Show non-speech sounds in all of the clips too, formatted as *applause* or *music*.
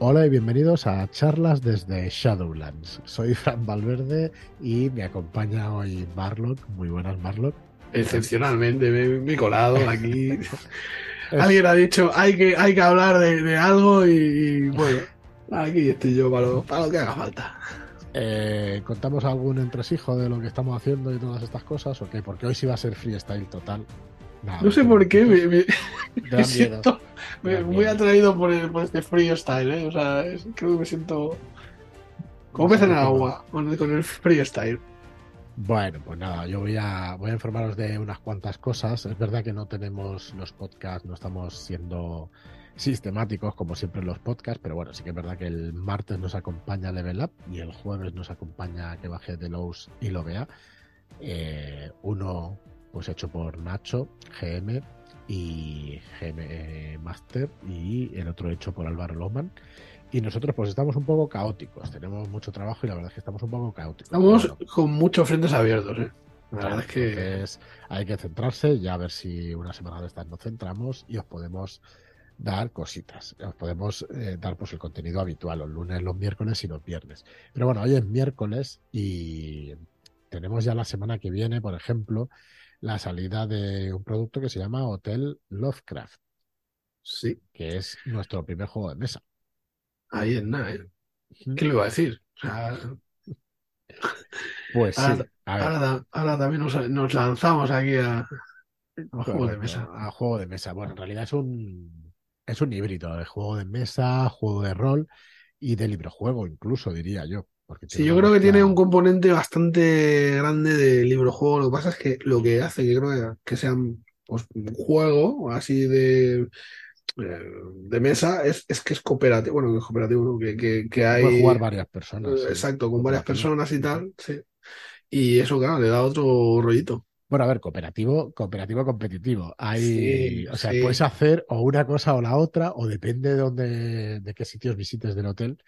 Hola y bienvenidos a charlas desde Shadowlands. Soy Fran Valverde y me acompaña hoy Marlock. Muy buenas, Marlock. Excepcionalmente, me, he colado aquí. *laughs* Alguien ha dicho, hay que, hay que hablar de, algo y, bueno, aquí estoy yo para lo, para lo que haga falta. Eh, ¿Contamos algún entresijo de lo que estamos haciendo y todas estas cosas o qué? Porque hoy sí va a ser freestyle total. No sé por qué me, *laughs* siento muy atraído por, este freestyle, ¿eh? O sea, creo que me siento como pez en el agua con, con el freestyle. Bueno, pues nada, yo voy a, voy a informaros de unas cuantas cosas. Es verdad que no tenemos los podcasts, no estamos siendo sistemáticos como siempre en los podcasts, pero bueno, sí que es verdad que el martes nos acompaña Level Up y el jueves nos acompaña que baje de Lowe's y lo vea. Eh, uno pues hecho por Nacho, GM y GM eh, Master y el otro hecho por Álvaro Loman. Y nosotros pues estamos un poco caóticos, tenemos mucho trabajo y la verdad es que estamos un poco caóticos. Estamos con muchos frentes abiertos, ¿eh? La verdad es que hay que centrarse, ya a ver si una semana de estas nos centramos y os podemos dar cositas. Os podemos eh, dar pues el contenido habitual, los lunes, los miércoles y los viernes. Pero bueno, hoy es miércoles y tenemos ya la semana que viene, por ejemplo, la salida de un producto que se llama Hotel Lovecraft. Sí. Que es nuestro primer juego de mesa. Ahí es nada, ¿eh? ¿Qué le iba a decir? pues sí. Ahora, también nos, lanzamos aquí a, juego de mesa. A juego de mesa. Bueno, en realidad es un, es un híbrido de juego de mesa, juego de rol y de librojuego, incluso diría yo. Sí, yo creo que tiene un componente bastante grande de librojuego. Lo que pasa es que lo que hace que creo que sea pues, un juego así de eh, de mesa es, es, que es cooperativo, bueno, que es cooperativo, que, que, hay... Puede jugar varias personas. Exacto, con varias personas y tal, sí. Y eso, claro, le da otro rollito. Bueno, a ver, cooperativo, cooperativo competitivo. Hay, o sea, puedes hacer o una cosa o la otra, o depende de dónde, de qué sitios visites del hotel,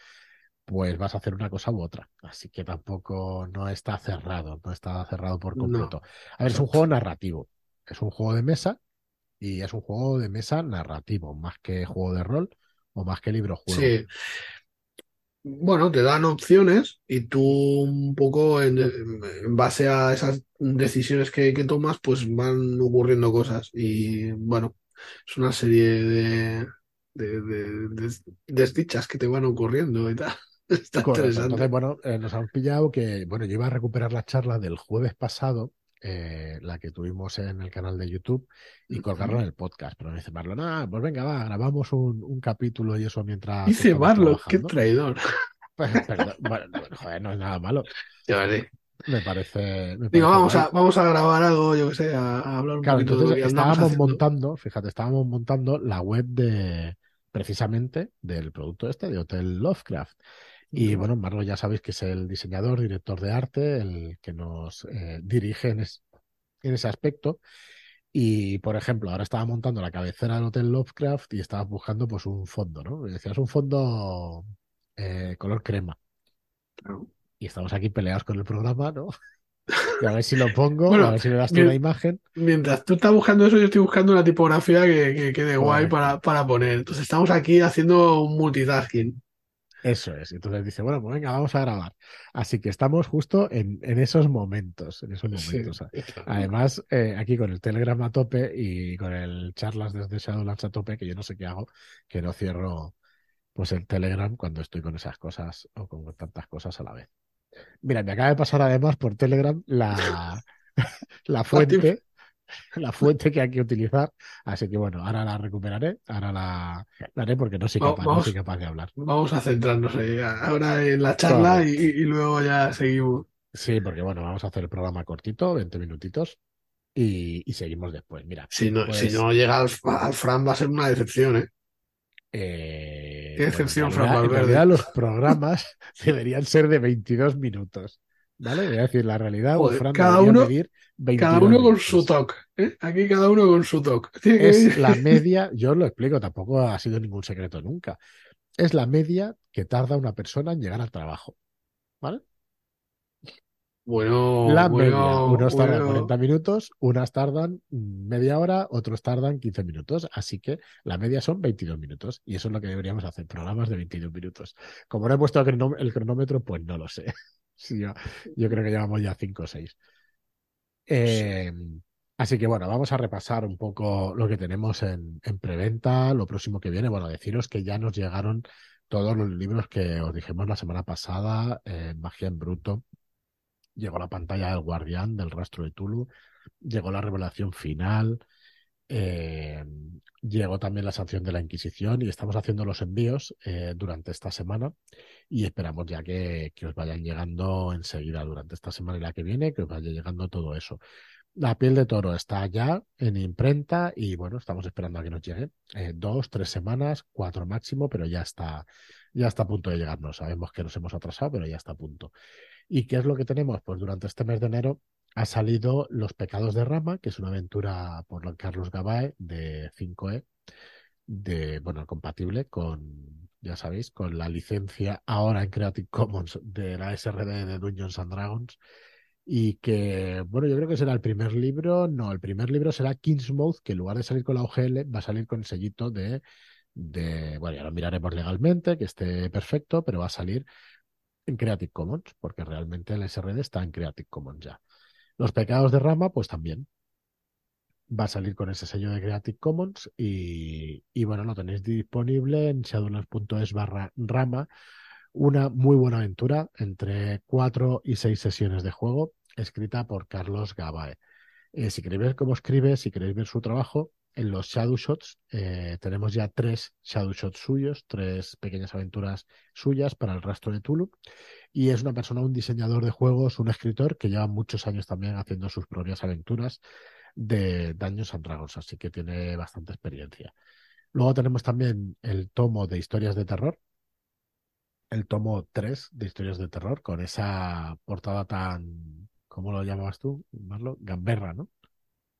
pues vas a hacer una cosa u otra. Así que tampoco no está cerrado, no está cerrado por completo. a ver, es un juego narrativo. Es un juego de mesa y es un juego de mesa narrativo, más que juego de rol o más que libro juego. Sí. Bueno, te dan opciones y tú un poco en, base a esas decisiones que, tomas, pues van ocurriendo cosas. Y bueno, es una serie de, de, desdichas que te van ocurriendo y tal. *laughs* Está interesante. Entonces, bueno, eh, nos han pillado que, bueno, yo iba a recuperar la charla del jueves pasado eh, la que tuvimos en el canal de YouTube y colgarlo en el podcast. Pero me dice Marlon, ah, pues venga, va, grabamos un, capítulo y eso mientras. Dice Marlon, qué traidor. *laughs* Pues, bueno, joder, no es nada malo. Me parece. Digo, vamos a, vamos a grabar algo, yo que sé, a, hablar un poquito de lo que estábamos montando, fíjate, estábamos montando la web de precisamente del producto este de Hotel Lovecraft. Y bueno, Marlo ya sabéis que es el diseñador, director de arte, el que nos eh, dirige en, ese aspecto. Y, por ejemplo, ahora estaba montando la cabecera del Hotel Lovecraft y estaba buscando pues un fondo, ¿no? Y decías un fondo eh, color crema. Y estamos aquí peleados con el programa, ¿no? *laughs* Y a ver si lo pongo, a ver si me das una imagen. Mientras tú estás buscando eso, yo estoy buscando una tipografía que, quede guay para, para poner. Entonces estamos aquí haciendo un multitasking. Eso es. Entonces dice, bueno, pues venga, vamos a grabar. Así que estamos justo en, esos momentos, en esos momentos. Además, eh, aquí con el Telegram a tope y con el charlas desde Shadowlands a tope, que yo no sé qué hago, que no cierro pues el Telegram cuando estoy con esas cosas o con tantas cosas a la vez. Mira, me acaba de pasar además por Telegram la, *laughs* la fuente *laughs* la fuente que hay que utilizar. Así que bueno, ahora la recuperaré, ahora la, haré porque no soy, capaz, no soy capaz de hablar. Vamos a centrarnos ahora en la charla y, luego ya seguimos. Sí, porque bueno, vamos a hacer el programa cortito, 20 minutitos, y, seguimos después. Mira, si no, si pues no llega al, Fran va a ser una decepción, ¿eh? eh Qué decepción, Fran En realidad los programas *laughs* deberían ser de 22 minutos. ¿Vale? Voy a decir la realidad. cada uno, cada uno con su toque. ¿eh? Aquí cada uno con su toque. Es la *laughs* media, yo lo explico, tampoco ha sido ningún secreto nunca. Es la media que tarda una persona en llegar al trabajo. ¿Vale? Bueno, La bueno, media. Unos tardan bueno. 40 minutos, unas tardan media hora, otros tardan 15 minutos. Así que la media son 22 minutos. Y eso es lo que deberíamos hacer, programas de 22 minutos. Como no he puesto el, cronó- el cronómetro, pues no lo sé. *laughs* Sí, yo, yo creo que llevamos ya 5 o 6. Eh, así que bueno, vamos a repasar un poco lo que tenemos en, en preventa, lo próximo que viene. Bueno, deciros que ya nos llegaron todos los libros que os dijimos la semana pasada, eh, Magia en Bruto. Llegó la pantalla del Guardián, del Rastro de Tulu. Llegó la revelación final. Eh, llegó también la sanción de la Inquisición y estamos haciendo los envíos eh, durante esta semana y esperamos ya que, que os vayan llegando enseguida durante esta semana y la que viene, que os vaya llegando todo eso. La piel de toro está ya en imprenta y bueno, estamos esperando a que nos llegue. Eh, dos, tres semanas, cuatro máximo, pero ya está, ya está a punto de llegarnos. Sabemos que nos hemos atrasado, pero ya está a punto. ¿Y qué es lo que tenemos? Pues durante este mes de enero ha salido Los Pecados de Rama, que es una aventura por Carlos Gabae de 5E, de, bueno, compatible con, ya sabéis, con la licencia ahora en Creative Commons de la SRD de Dungeons and Dragons. Y que, bueno, yo creo que será el primer libro. No, el primer libro será Kingsmouth, que en lugar de salir con la UGL, va a salir con el sellito de, de, bueno, ya lo miraremos legalmente, que esté perfecto, pero va a salir en Creative Commons, porque realmente el SRD está en Creative Commons ya. Los pecados de Rama, pues también va a salir con ese sello de Creative Commons y, y bueno, lo tenéis disponible en shadowlands.es barra Rama. Una muy buena aventura entre cuatro y seis sesiones de juego, escrita por Carlos Gabae. Eh, si queréis ver cómo escribe, si queréis ver su trabajo, en los Shadow Shots eh, tenemos ya tres Shadow Shots suyos, tres pequeñas aventuras suyas para el rastro de Tulu. Y es una persona, un diseñador de juegos, un escritor que lleva muchos años también haciendo sus propias aventuras de Dungeons and Dragons, así que tiene bastante experiencia. Luego tenemos también el tomo de historias de terror, el tomo 3 de historias de terror, con esa portada tan, ¿cómo lo llamabas tú, Marlo? Gamberra, ¿no?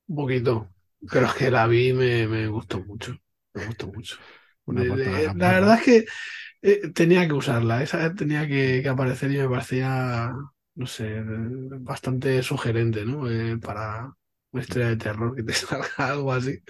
Un poquito. Pero es que la vi me, me gustó mucho. Me gustó mucho. Una la verdad es que eh, tenía que usarla. Esa tenía que, que aparecer y me parecía, no sé, bastante sugerente, ¿no? Eh, para una historia de terror que te *laughs* salga algo así.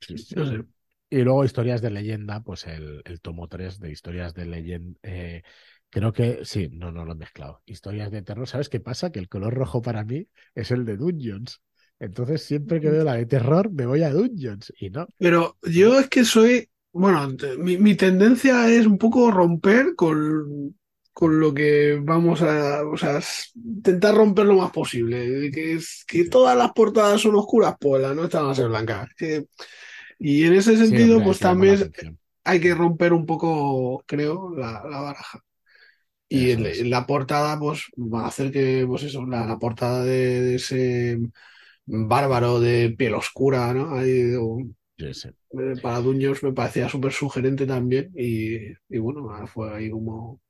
Sí, sí. No sé. Y luego historias de leyenda, pues el, el tomo 3 de historias de leyenda. eh, creo que sí, no, no lo he mezclado. Historias de terror. ¿Sabes qué pasa? Que el color rojo para mí es el de Dungeons. Entonces, siempre que veo la de terror, me voy a Dungeons. Y no, Pero yo es que soy, bueno, mi, mi tendencia es un poco romper con, con lo que vamos a, o sea, intentar romper lo más posible. Que es que todas las portadas son oscuras, pues las nuestras van a ser blancas. Que- y en ese sí, sentido, hombre, pues también hay que romper un poco, creo, la, la baraja. Y el- la portada, pues, va a hacer que, pues eso, la, la portada de, de ese bárbaro de piel oscura, ¿no? Ahí, o- Sí, sí. eh, para Dungeons me parecía súper sugerente también y, y bueno, ah, fue ahí como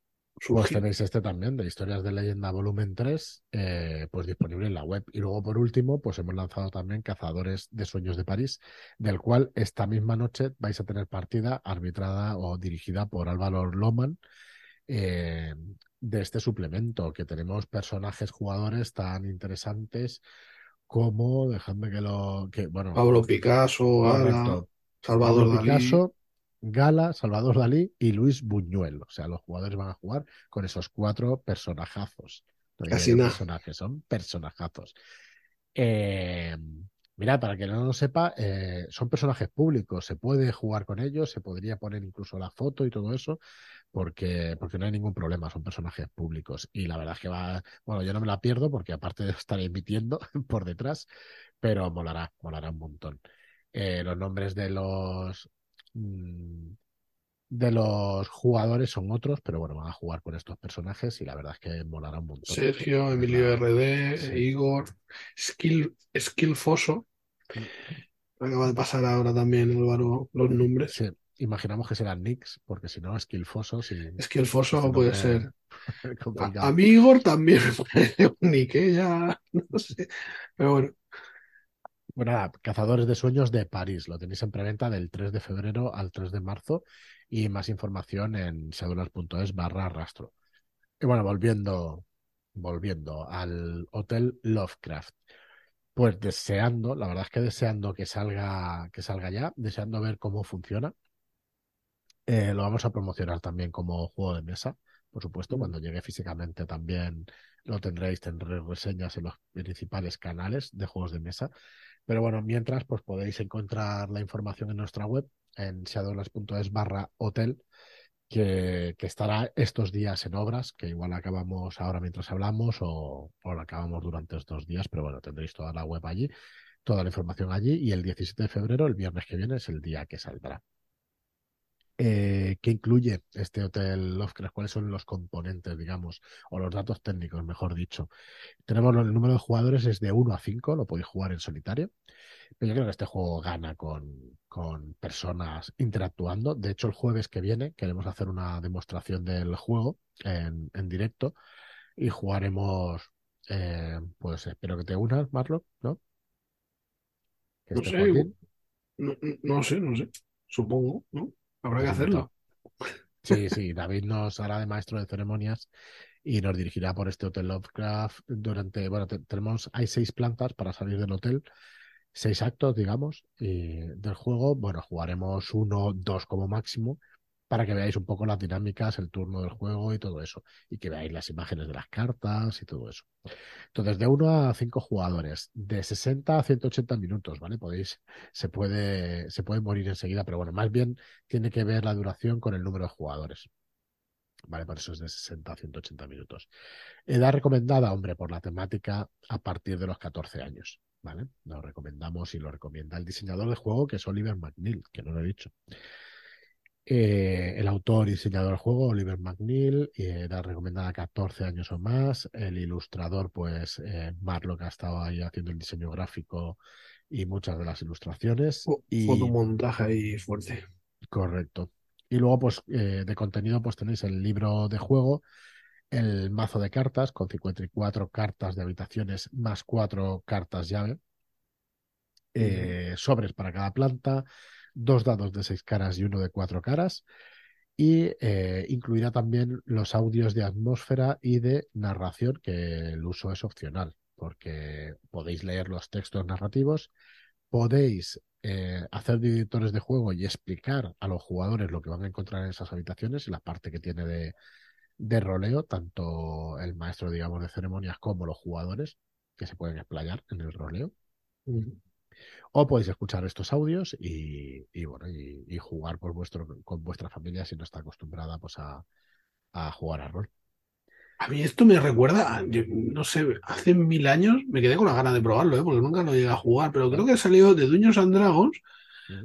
Pues tenéis este también, de Historias de Leyenda Volumen 3, eh, pues disponible en la web. Y luego, por último, pues hemos lanzado también Cazadores de Sueños de París, del cual esta misma noche vais a tener partida arbitrada o dirigida por Álvaro Loman, eh, de este suplemento, que tenemos personajes jugadores tan interesantes como, dejadme que lo, que, bueno, Pablo Picasso, Gala, Salvador Pablo Dalí. Picasso, Gala, Salvador Dalí y Luis Buñuel. O sea, los jugadores van a jugar con esos cuatro personajazos. Casi nada. personajes, son personajazos. Eh, mira, para que no lo sepa, eh, son personajes públicos. Se puede jugar con ellos, se podría poner incluso la foto y todo eso, porque, porque no hay ningún problema, son personajes públicos. Y la verdad es que va, bueno, yo no me la pierdo porque aparte de estar emitiendo *laughs* por detrás, pero molará, molará un montón. Eh, los nombres de los mm, de los jugadores son otros, pero bueno, van a jugar con estos personajes y la verdad es que molará un montón. Sergio, Emilio RD, sí. Igor, Skill, Skillfoso. Acaba de pasar ahora también Álvaro los nombres. Sí, imaginamos que serán nicks, porque si no, skillfosos y Skillfoso ese puede ser. *laughs* A, a mí Igor también *laughs* me parece un nick, ¿eh? Ya no sé. Pero bueno, Bueno, nada, Cazadores de Sueños de París. Lo tenéis en preventa del 3 de febrero al 3 de marzo y más información en shadowlands.es barra rastro. Y bueno, volviendo, volviendo al Hotel Lovecraft. Pues deseando, la verdad es que deseando que salga, que salga ya, deseando ver cómo funciona. Eh, lo vamos a promocionar también como juego de mesa, por supuesto, cuando llegue físicamente también lo tendréis, tendréis reseñas en los principales canales de juegos de mesa. Pero bueno, mientras, pues podéis encontrar la información en nuestra web, en shadowlands.es barra hotel, que, que, estará estos días en obras, que igual acabamos ahora mientras hablamos o, lo acabamos durante estos días, pero bueno, tendréis toda la web allí, toda la información allí y el 17 de febrero, el viernes que viene, es el día que saldrá. Eh, ¿Qué incluye este Hotel Lovecraft? ¿Cuáles son los componentes, digamos, o los datos técnicos, mejor dicho? Tenemos el número de jugadores es de 1 a 5, lo podéis jugar en solitario. Pero yo creo que este juego gana con, con personas interactuando. De hecho, el jueves que viene queremos hacer una demostración del juego en, en directo y jugaremos, eh, pues espero que te unas, Marlon, ¿no? No sé, no, no sé, no sé, supongo, ¿no? Habrá que hacerlo. Sí, sí, David nos hará de maestro de ceremonias y nos dirigirá por este Hotel Lovecraft durante, bueno, tenemos, hay seis plantas para salir del hotel, seis actos, digamos, y del juego, bueno, jugaremos uno, dos como máximo, para que veáis un poco las dinámicas, el turno del juego y todo eso, y que veáis las imágenes de las cartas y todo eso. Entonces, de 1 a 5 jugadores, de 60 a 180 minutos, ¿vale? Podéis, se puede, se puede morir enseguida, pero bueno, más bien tiene que ver la duración con el número de jugadores. ¿Vale? Por eso es de 60 a 180 minutos. Edad recomendada, hombre, por la temática a partir de los 14 años. ¿Vale? Lo recomendamos y lo recomienda el diseñador de juego, que es Oliver McNeil, que no lo he dicho. Eh, el autor y diseñador del juego, Oliver McNeil, eh, era recomendada 14 años o más. El ilustrador, pues, eh, Marlock ha estado ahí haciendo el diseño gráfico y muchas de las ilustraciones. Oh, y... Fotomontaje ahí fuerte. Correcto. Y luego, pues, eh, de contenido, pues tenéis el libro de juego, el mazo de cartas con 54 cartas de habitaciones más 4 cartas llave, eh, sobres para cada planta, dos dados de seis caras y uno de cuatro caras. Y eh, incluirá también los audios de atmósfera y de narración, que el uso es opcional, porque podéis leer los textos narrativos, podéis eh, hacer de editores de juego y explicar a los jugadores lo que van a encontrar en esas habitaciones y la parte que tiene de, de roleo, tanto el maestro, digamos, de ceremonias como los jugadores, que se pueden explayar en el roleo. O podéis escuchar estos audios y, y bueno, y, y, jugar por vuestro, con vuestra familia si no está acostumbrada pues, a, a jugar a rol. A mí esto me recuerda, yo, no sé, hace mil años me quedé con la gana de probarlo, ¿eh? porque nunca lo llegué a jugar, pero creo que ha salido de Dungeons and Dragons,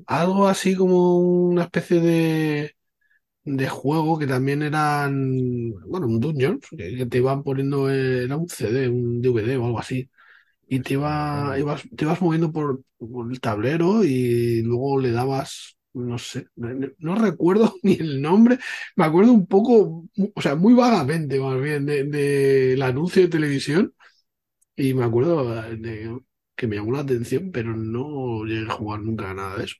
algo así como una especie de, de juego que también eran, bueno, un Dungeons, que, que te iban poniendo, era un CD, un DVD o algo así y te, iba, ibas, te ibas moviendo por, por, el tablero y luego le dabas, no sé, no, no, recuerdo *laughs* ni el nombre, me acuerdo un poco, o sea, muy vagamente más bien, del de, de anuncio de televisión. Y me acuerdo de, que me llamó la atención, pero no llegué a jugar nunca a nada de eso.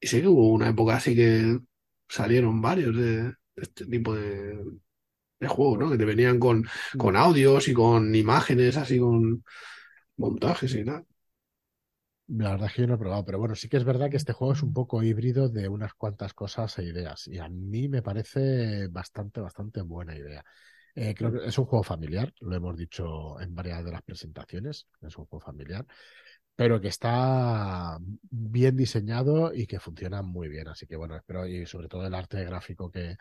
Y sé que hubo una época así que salieron varios de, de este tipo de, de juego, ¿no? Que te venían con, con audios y con imágenes, así con montajes y tal. La verdad es que yo no he probado, pero bueno, sí que es verdad que este juego es un poco híbrido de unas cuantas cosas e ideas. Y a mí me parece bastante, bastante buena idea. Eh, creo que es un juego familiar, lo hemos dicho en varias de las presentaciones, es un juego familiar, pero que está bien diseñado y que funciona muy bien. Así que bueno, espero, y sobre todo el arte gráfico que,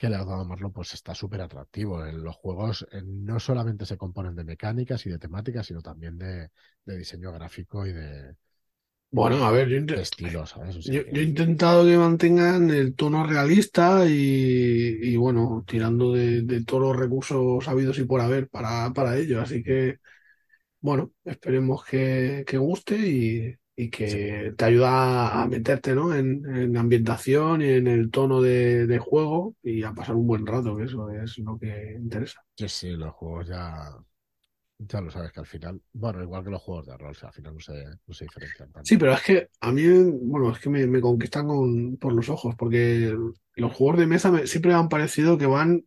que le ha dado a Marlon, pues está súper atractivo. En los juegos no solamente se componen de mecánicas y de temáticas, sino también de, de diseño gráfico y de, bueno, a ver, yo, de estilo, ¿sabes? O sea, yo, he intentado que mantengan el tono realista y, y bueno, tirando de, de, todos los recursos habidos y por haber para, para ello. Así que, bueno, esperemos que, que guste y, y que te ayuda a meterte ¿no? en, en, ambientación y en el tono de, de, juego y a pasar un buen rato, que eso es lo que interesa. Sí, sí, los juegos ya, ya lo sabes que al final, bueno, igual que los juegos de rol, o sea, al final no se, no se diferencian tanto. Sí, pero es que a mí, bueno, es que me, me conquistan con, por los ojos, porque los juegos de mesa me, siempre me han parecido que van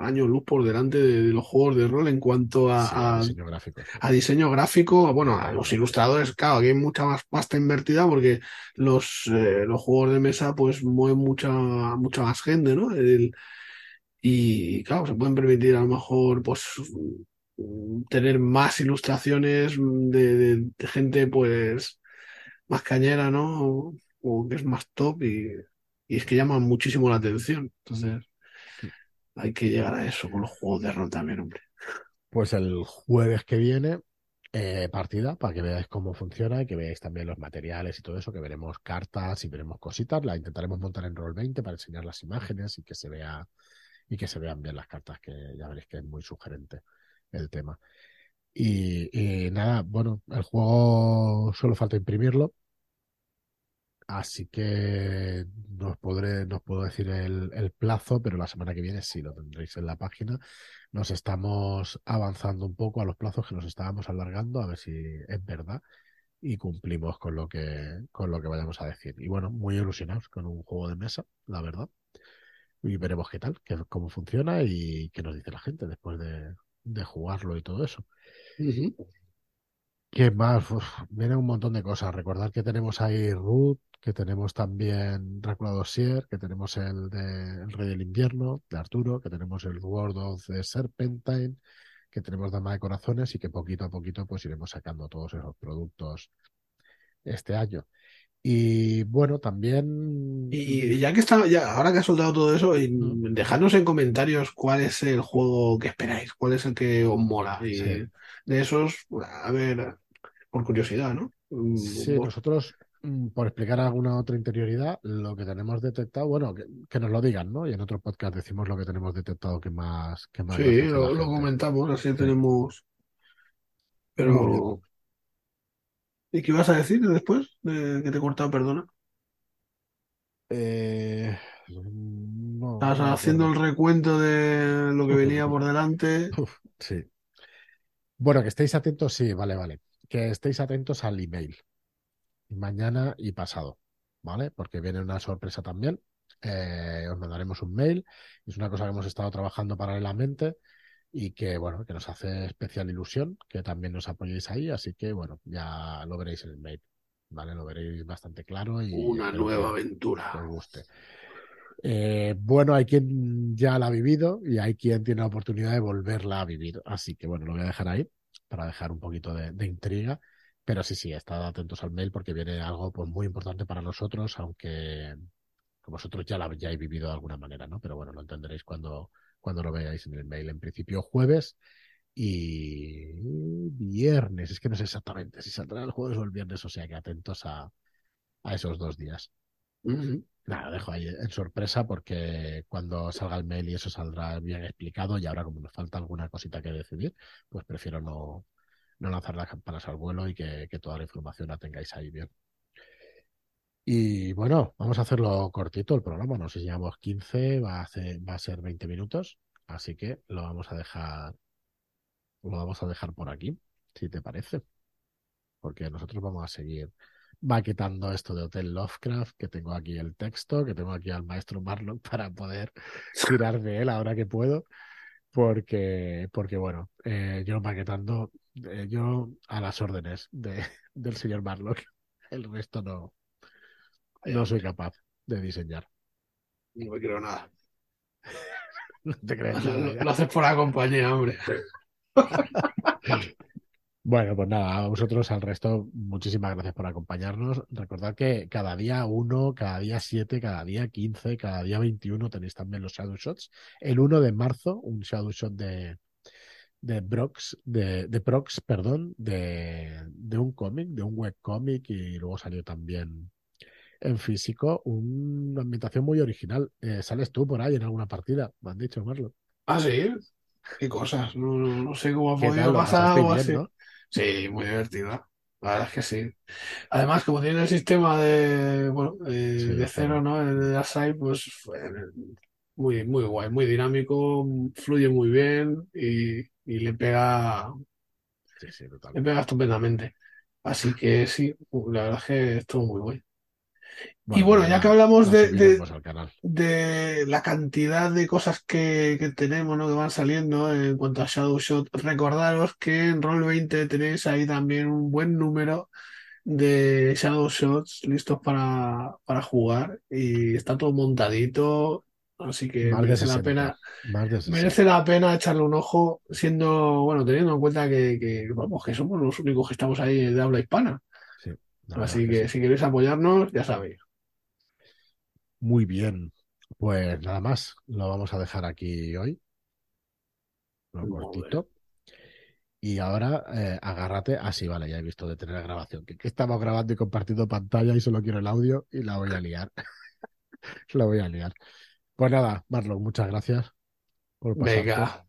años luz por delante de, de los juegos de rol en cuanto a diseño gráfico. a diseño gráfico. Bueno, a los ilustradores, claro, aquí hay mucha más pasta invertida porque los, eh, los juegos de mesa pues mueven mucha, mucha más gente, ¿no? El- y claro, se pueden permitir a lo mejor pues tener más ilustraciones de, de- de gente pues más cañera, ¿no? O, o que es más top y, y es que llaman muchísimo la atención. Entonces hay que llegar a eso con los juegos de rol también, hombre. Pues el jueves que viene, eh, partida, para que veáis cómo funciona y que veáis también los materiales y todo eso, que veremos cartas y veremos cositas. La intentaremos montar en Roll20 para enseñar las imágenes y que se vea y que se vean bien las cartas, que ya veréis que es muy sugerente el tema. Y, y nada, bueno, el juego solo falta imprimirlo. Así que no os podré, no os puedo decir el, el plazo, pero la semana que viene sí lo tendréis en la página. Nos estamos avanzando un poco a los plazos que nos estábamos alargando, a ver si es verdad y cumplimos con lo que, con lo que vayamos a decir. Y bueno, muy ilusionados con un juego de mesa, la verdad. Y veremos qué tal, qué, cómo funciona y qué nos dice la gente después de, de jugarlo y todo eso. ¿Qué más? Uf, viene un montón de cosas. Recordad que tenemos ahí Root, que tenemos también Drácula Dossier, que tenemos el de El Rey del Invierno, de Arturo, que tenemos el World of the Serpentine, que tenemos Dama de Corazones y que poquito a poquito pues iremos sacando todos esos productos este año. Y bueno, también... Y ya que está, ya, ahora que has soltado todo eso, y dejadnos en comentarios cuál es el juego que esperáis, cuál es el que os mola. Y Sí. de esos, a ver, por curiosidad, ¿no? Sí, vos- nosotros, por explicar alguna otra interioridad, lo que tenemos detectado, bueno, que, que nos lo digan, ¿no? Y en otro podcast decimos lo que tenemos detectado que más, que más Sí, lo, comentamos, así Sí. tenemos. Pero, ¿y qué ibas a decir después de que te he cortado, perdona? Eh, no, no me haciendo el recuento de lo que venía *laughs* por delante. Uf, sí. Bueno, que estéis atentos, sí, vale, vale. Que estéis atentos al email. Mañana y pasado, ¿vale? Porque viene una sorpresa también. Eh, os mandaremos un mail. Es una cosa que hemos estado trabajando paralelamente y que, bueno, que nos hace especial ilusión que también nos apoyéis ahí. Así que, bueno, ya lo veréis en el mail, ¿vale? Lo veréis bastante claro y Una nueva que, que aventura. os guste. Eh, bueno, hay quien ya la ha vivido y hay quien tiene la oportunidad de volverla a vivir. Así que bueno, lo voy a dejar ahí para dejar un poquito de, de intriga. Pero sí, sí, estad atentos al mail porque viene algo pues, muy importante para nosotros, aunque vosotros ya la hayáis vivido de alguna manera, ¿no? Pero bueno, lo entenderéis cuando, cuando lo veáis en el mail. En principio jueves y viernes. Es que no sé exactamente si saldrá el jueves o el viernes, o sea que atentos a, a esos dos días. Nada, dejo ahí en sorpresa porque cuando salga el mail y eso saldrá bien explicado y ahora como nos falta alguna cosita que decidir, pues prefiero no, no lanzar las campanas al vuelo y que, que toda la información la tengáis ahí bien. Y bueno, vamos a hacerlo cortito el programa, no sé si llevamos 15, va a, va a ser 20 minutos, así que lo vamos a dejar, lo vamos a dejar por aquí, si te parece, porque nosotros vamos a seguir maquetando esto de Hotel Lovecraft, que tengo aquí el texto, que tengo aquí al maestro Marlock *laughs* para poder tirar de él ahora que puedo, porque, porque bueno, eh, yo maquetando, eh, yo a las órdenes de, *laughs* del señor Marlock, el resto no, no soy capaz de diseñar. No me creo nada. *laughs* No te crees nada Lo, haces por la compañía, hombre. *laughs* Bueno, pues nada, a vosotros, al resto, muchísimas gracias por acompañarnos. Recordad que cada día uno, cada día siete, cada día quince, cada día veintiuno tenéis también los Shadow Shots. El 1 de marzo, un Shadow Shot de, de Brox, de, de Prox, perdón, de, de un cómic, de un webcómic, y luego salió también en físico una ambientación muy original. Eh, sales tú por ahí en alguna partida, me han dicho, Marlo. Ah, sí. Qué cosas. No, no- no sé cómo ha ¿Qué podido pasar algo así. ¿no? Sí, muy divertida. La verdad es que sí. Además, como tiene el sistema de, bueno, eh, Sí, de cero. ¿no? El de Asai, pues fue muy, muy guay, muy dinámico, fluye muy bien y, y le pega, Sí, sí, le pega estupendamente. Así que sí, la verdad es que estuvo muy guay. y bueno, ya, que hablamos de, de, la cantidad de cosas que, que, tenemos, ¿no? Que van saliendo en cuanto a Shadow Shot, recordaros que en Roll20 tenéis ahí también un buen número de Shadow Shots listos para, para jugar y está todo montadito, así que merece la pena merece la pena echarle un ojo, siendo, bueno, teniendo en cuenta que, vamos, que somos los únicos que estamos ahí de habla hispana. así que, si queréis apoyarnos, ya sabéis. Muy bien. Pues nada más, lo vamos a dejar aquí hoy. Lo cortito. Y ahora eh, agárrate. Ah, sí, vale, ya he visto detener la grabación. Que, estamos grabando y compartiendo pantalla y solo quiero el audio y la voy a *laughs* liar. *laughs* la voy a liar. Pues nada, Marlon, muchas gracias por Venga.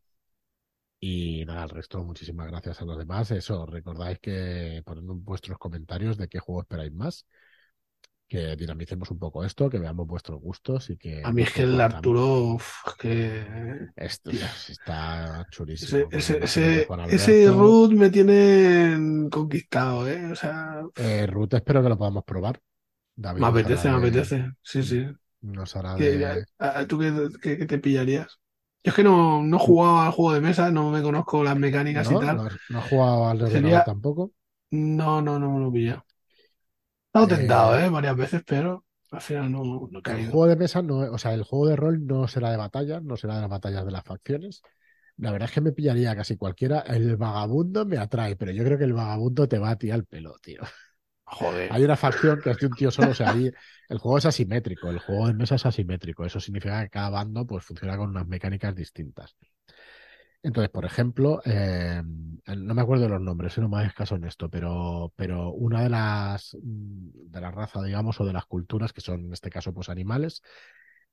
Y nada, al resto, muchísimas gracias a los demás. Eso, recordáis que poned vuestros comentarios de qué juego esperáis más que dinamicemos un poco esto, que veamos vuestros gustos y que... A mí es que el Arturo, que... Esto está chulísimo. Ese, ese, ese, root me tiene conquistado, ¿eh? O sea... Eh, root espero que lo podamos probar. David, me apetece, me apetece. Sí, sí. Nos hará de... ¿Tú qué, qué, te pillarías? Yo es que no, no he jugado al juego de mesa, no me conozco las mecánicas y tal. No, he jugado al ordenador tampoco. No, no, no me lo he he tentado, ¿eh? Varias veces, pero al final no, no El juego de mesa no, o sea, el juego de rol no será de batallas, no será de las batallas de las facciones. La verdad es que me pillaría casi cualquiera. El vagabundo me atrae, pero yo creo que el vagabundo te va a ti al pelo, tío. Hay una facción que de un tío solo, o sea, el juego es asimétrico, el juego de mesa es asimétrico. Eso significa que cada bando pues funciona con unas mecánicas distintas. Entonces, por ejemplo, eh, no me acuerdo de los nombres, no me hagas caso en esto, pero, pero una de las mm, de la raza, digamos, o de las culturas, que son en este caso pues animales,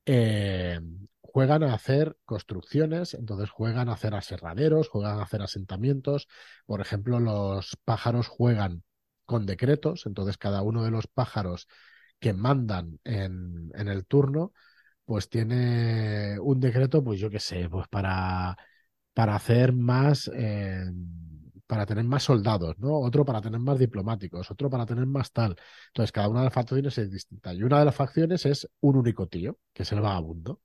eh, juegan a hacer construcciones, entonces juegan a hacer aserraderos, juegan a hacer asentamientos. Por ejemplo, los pájaros juegan con decretos, entonces cada uno de los pájaros que mandan en, en el turno, pues tiene un decreto, pues yo qué sé, pues para para hacer más, eh, para tener más soldados, ¿no? Otro para tener más diplomáticos, otro para tener más tal. Entonces, cada una de las facciones es distinta. Y una de las facciones es un único tío, que es el vagabundo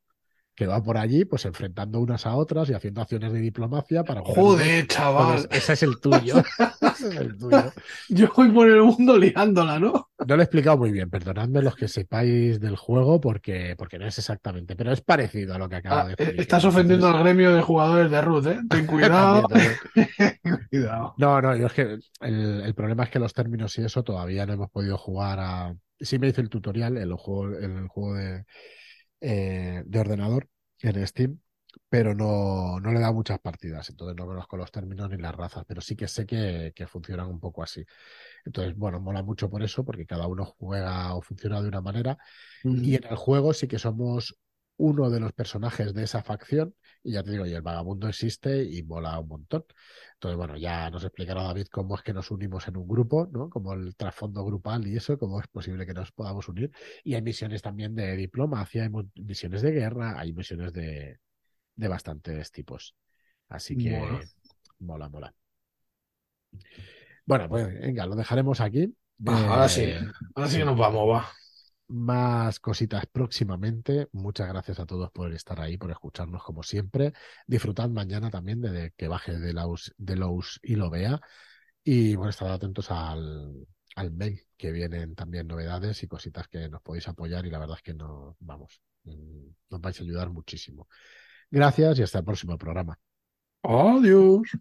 que va por allí, pues enfrentando unas a otras y haciendo acciones de diplomacia para. Joder, chaval. ese es el tuyo. *laughs* ese es el tuyo. Yo voy por el mundo liándola, ¿no? No lo he explicado muy bien, perdonadme los que sepáis del juego porque, porque no es exactamente, pero es parecido a lo que acaba ah, de decir. Estás ofendiendo al gremio de jugadores de Ruth, ¿eh? Ten *laughs* cuidado. *laughs* cuidado. No, no, yo es que el, el, problema es que los términos y eso todavía no hemos podido jugar a. Sí me hice el tutorial, el juego, el juego de eh, de ordenador en Steam, pero no, no le da muchas partidas, entonces no conozco los términos ni las razas, pero sí que sé que, funcionan un poco así. Entonces, bueno, mola mucho por eso, porque cada uno juega o funciona de una manera, y en el juego sí que somos uno de los personajes de esa facción, y ya te digo, y el vagabundo existe y mola un montón. Entonces, bueno, ya nos explicará David cómo es que nos unimos en un grupo, ¿no? Como el trasfondo grupal y eso, cómo es posible que nos podamos unir. Y hay misiones también de diplomacia, hay misiones de guerra, hay misiones de, de bastantes tipos. Así que mola, mola. Bueno, pues venga, lo dejaremos aquí. ahora sí, eh, ahora sí que nos vamos, va más cositas próximamente. Muchas gracias a todos por estar ahí, por escucharnos como siempre. Disfrutad mañana también de que baje de los, y lo vea. Y bueno, estad atentos al, al mail, que vienen también novedades y cositas que nos podéis apoyar. Y la verdad es que no, vamos, mm, nos vais a ayudar muchísimo. Gracias y hasta el próximo programa. Adiós.